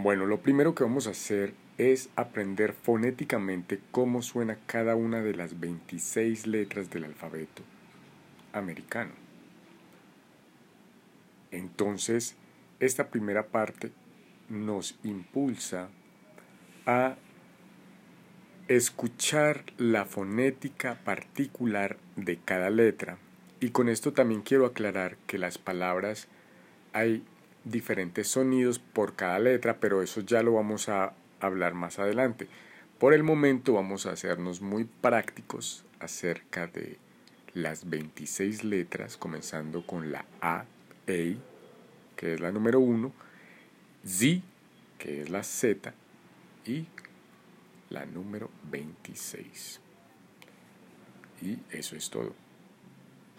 Bueno, lo primero que vamos a hacer es aprender fonéticamente cómo suena cada una de las 26 letras del alfabeto americano. Entonces, esta primera parte nos impulsa a escuchar la fonética particular de cada letra. Y con esto también quiero aclarar que las palabras hay diferentes sonidos por cada letra, pero eso ya lo vamos a hablar más adelante. Por el momento vamos a hacernos muy prácticos acerca de las 26 letras, comenzando con la A, A, que es la número 1, Z, que es la Z, y la número 26. Y eso es todo.